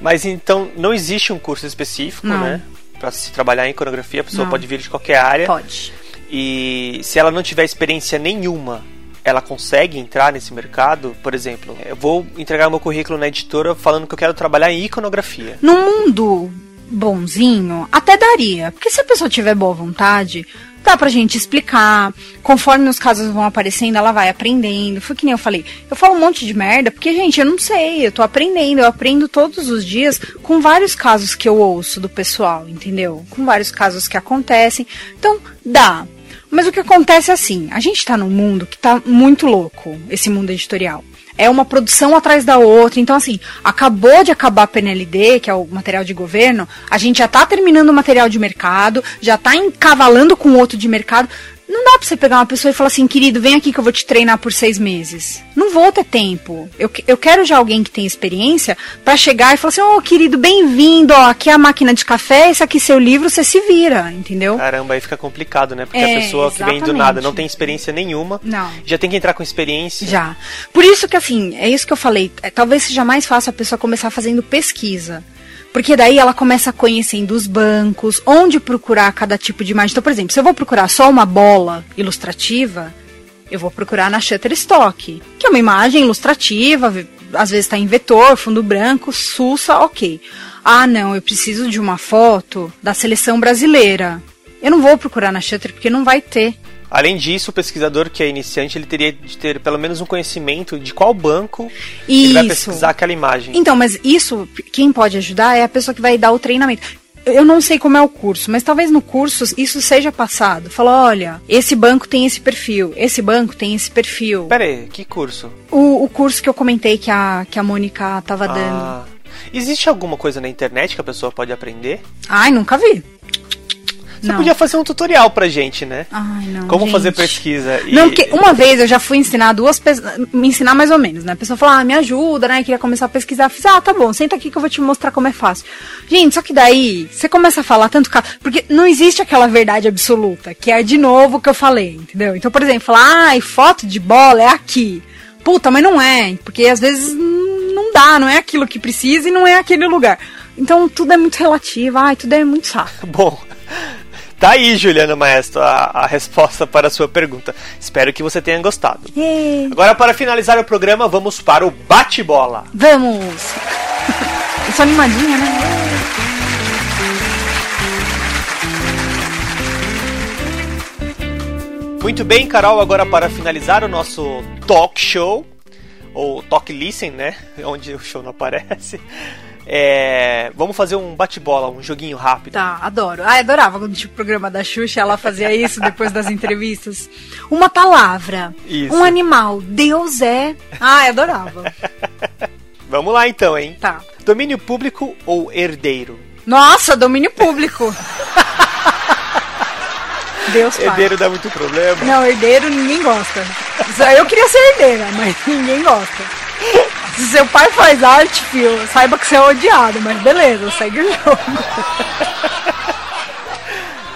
Mas então não existe um curso específico, Não. né? Pra se trabalhar em iconografia, a pessoa Não. pode vir de qualquer área. Pode. E se ela não tiver experiência nenhuma, ela consegue entrar nesse mercado? Por exemplo, eu vou entregar meu currículo na editora falando que eu quero trabalhar em iconografia. No mundo bonzinho, até daria. Porque se a pessoa tiver boa vontade, dá pra gente explicar. Conforme os casos vão aparecendo, ela vai aprendendo. Foi que nem eu falei. Eu falo um monte de merda, porque, gente, eu não sei. Eu tô aprendendo. Eu aprendo todos os dias com vários casos que eu ouço do pessoal, entendeu? Com vários casos que acontecem. Então, dá. Mas o que acontece é assim, a gente tá num mundo que tá muito louco, esse mundo editorial. É uma produção atrás da outra. Então, assim, acabou de acabar a PNLD, que é o material de governo, a gente já tá terminando o material de mercado, já tá encavalando com outro de mercado. Não dá pra você pegar uma pessoa e falar assim, querido, vem aqui que eu vou te treinar por seis meses. Não vou ter tempo. Eu, eu quero já alguém que tem experiência pra chegar e falar assim, ô querido, bem-vindo, ó, aqui é a máquina de café, esse aqui é seu livro, você se vira, entendeu? Caramba, aí fica complicado, né? Porque É, a pessoa que vem do exatamente. nada não tem experiência nenhuma, Não. já tem que entrar com experiência. Já. Por isso que, assim, é isso que eu falei. é, talvez seja mais fácil a pessoa começar fazendo pesquisa. Porque daí ela começa conhecendo os bancos, onde procurar cada tipo de imagem. Então, por exemplo, se eu vou procurar só uma bola ilustrativa, eu vou procurar na Shutterstock, que é uma imagem ilustrativa, às vezes está em vetor, fundo branco, sussa, ok. Ah, não, eu preciso de uma foto da seleção brasileira. Eu não vou procurar na Shutter porque não vai ter. Além disso, o pesquisador que é iniciante, ele teria de ter pelo menos um conhecimento de qual banco ele vai Isso. pesquisar aquela imagem. Então, mas isso, quem pode ajudar é a pessoa que vai dar o treinamento. Eu não sei como é o curso, mas talvez no curso isso seja passado. Fala, olha, esse banco tem esse perfil, esse banco tem esse perfil. Pera aí, que curso? O, o curso que eu comentei que a, que a Mônica tava dando. Ah, existe alguma coisa na internet que a pessoa pode aprender? Ai, nunca vi. Você não. podia fazer um tutorial pra gente, né? Ai, não. Como gente. fazer pesquisa. E... Não, porque uma vez eu já fui ensinar duas pessoas, me ensinar mais ou menos, né? A pessoa falou, ah, me ajuda, né? Queria começar a pesquisar. Eu fiz, ah, tá bom, senta aqui que eu vou te mostrar como é fácil. Gente, só que daí você começa a falar tanto. Porque não existe aquela verdade absoluta, que é de novo o que eu falei, entendeu? Então, por exemplo, falar, ai, foto de bola é aqui. Puta, mas não é, porque às vezes não dá, não é aquilo que precisa e não é aquele lugar. Então tudo é muito relativo, ai, tudo é muito saco. *laughs* Bom, tá aí, Juliana Maestro, a, a resposta para a sua pergunta. Espero que você tenha gostado. Agora, para finalizar o programa, vamos para o bate-bola. Vamos! Eu sou animadinha, né? Muito bem, Carol, agora para finalizar o nosso talk show, ou talk listen, né? *laughs* Onde o show não aparece. É, vamos fazer um bate-bola, um joguinho rápido. Tá, adoro. Ah, adorava quando tinha o programa da Xuxa, ela fazia isso depois das entrevistas. Uma palavra. Isso. Um animal. Deus é. Ah, adorava. *laughs* Vamos lá então, hein? Tá. Domínio público ou herdeiro? Nossa, domínio público. *laughs* Deus pai. Herdeiro dá muito problema. Não, herdeiro ninguém gosta. Eu queria ser herdeira, mas *laughs* ninguém gosta. Se seu pai faz arte, filho, saiba que você é odiado, mas beleza, segue o jogo.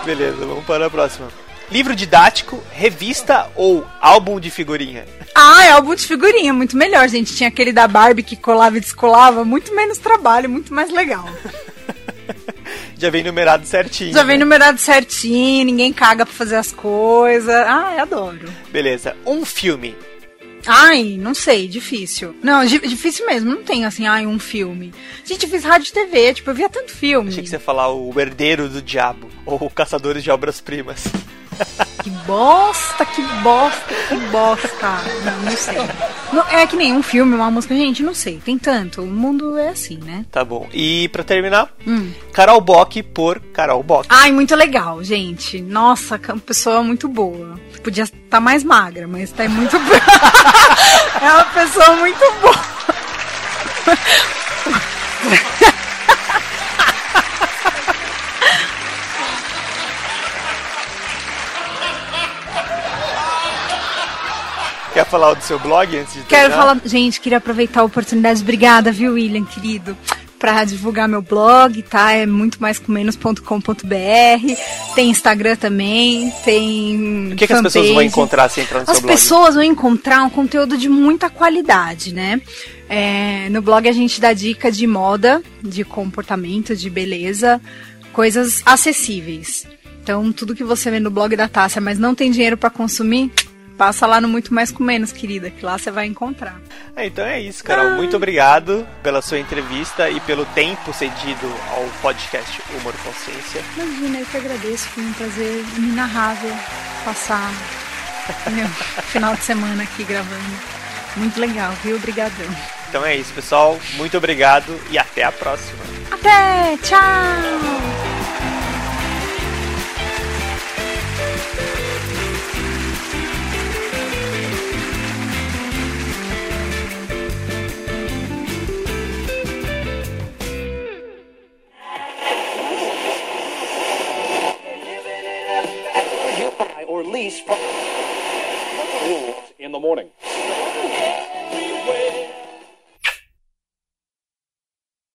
Beleza, vamos para a próxima. Livro didático, revista ou álbum de figurinha? Ah, é álbum de figurinha, muito melhor, gente. Tinha aquele da Barbie que colava e descolava, muito menos trabalho, muito mais legal. *laughs* Já vem numerado certinho. Já vem né? numerado certinho, ninguém caga pra fazer as coisas. Ah, eu adoro. Beleza. Um filme. Ai, não sei, difícil. Não, di- difícil mesmo, não tem assim, ai, um filme. Gente, eu fiz rádio e TV, tipo, eu via tanto filme. Achei que você ia falar o herdeiro do diabo ou caçadores de obras-primas. Que bosta, que bosta, que bosta. Não, não sei. Não, é que nem um filme, uma música, gente, não sei. Tem tanto. O mundo é assim, né? Tá bom. E pra terminar, Hum. Carol Bock por Carol Bock. Ai, muito legal, gente. Nossa, que é uma pessoa muito boa. Podia estar mais magra, mas tá muito boa. *laughs* é uma pessoa muito boa. Quer falar do seu blog antes de Quero falar, gente, queria aproveitar a oportunidade. Obrigada, viu, William, querido, pra divulgar meu blog, tá? É muito mais com menos.com.br. Tem Instagram também, tem. O que, que as pessoas vão encontrar se entrar no As seu blog? pessoas vão encontrar um conteúdo de muita qualidade, né? É, no blog a gente dá dica de moda, de comportamento, de beleza, coisas acessíveis. Então, tudo que você vê no blog da Tássia, mas não tem dinheiro pra consumir, passa lá no Muito Mais Com Menos, querida, que lá você vai encontrar. É, então é isso, Carol. Muito obrigado pela sua entrevista e pelo tempo cedido ao podcast Humor Consciência. Imagina, eu que agradeço, foi um prazer inenarrável passar *laughs* meu final de semana aqui gravando. Muito legal, viu? Obrigadão. Então é isso, pessoal. Muito obrigado e até a próxima. Até, tchau! released from in the morning.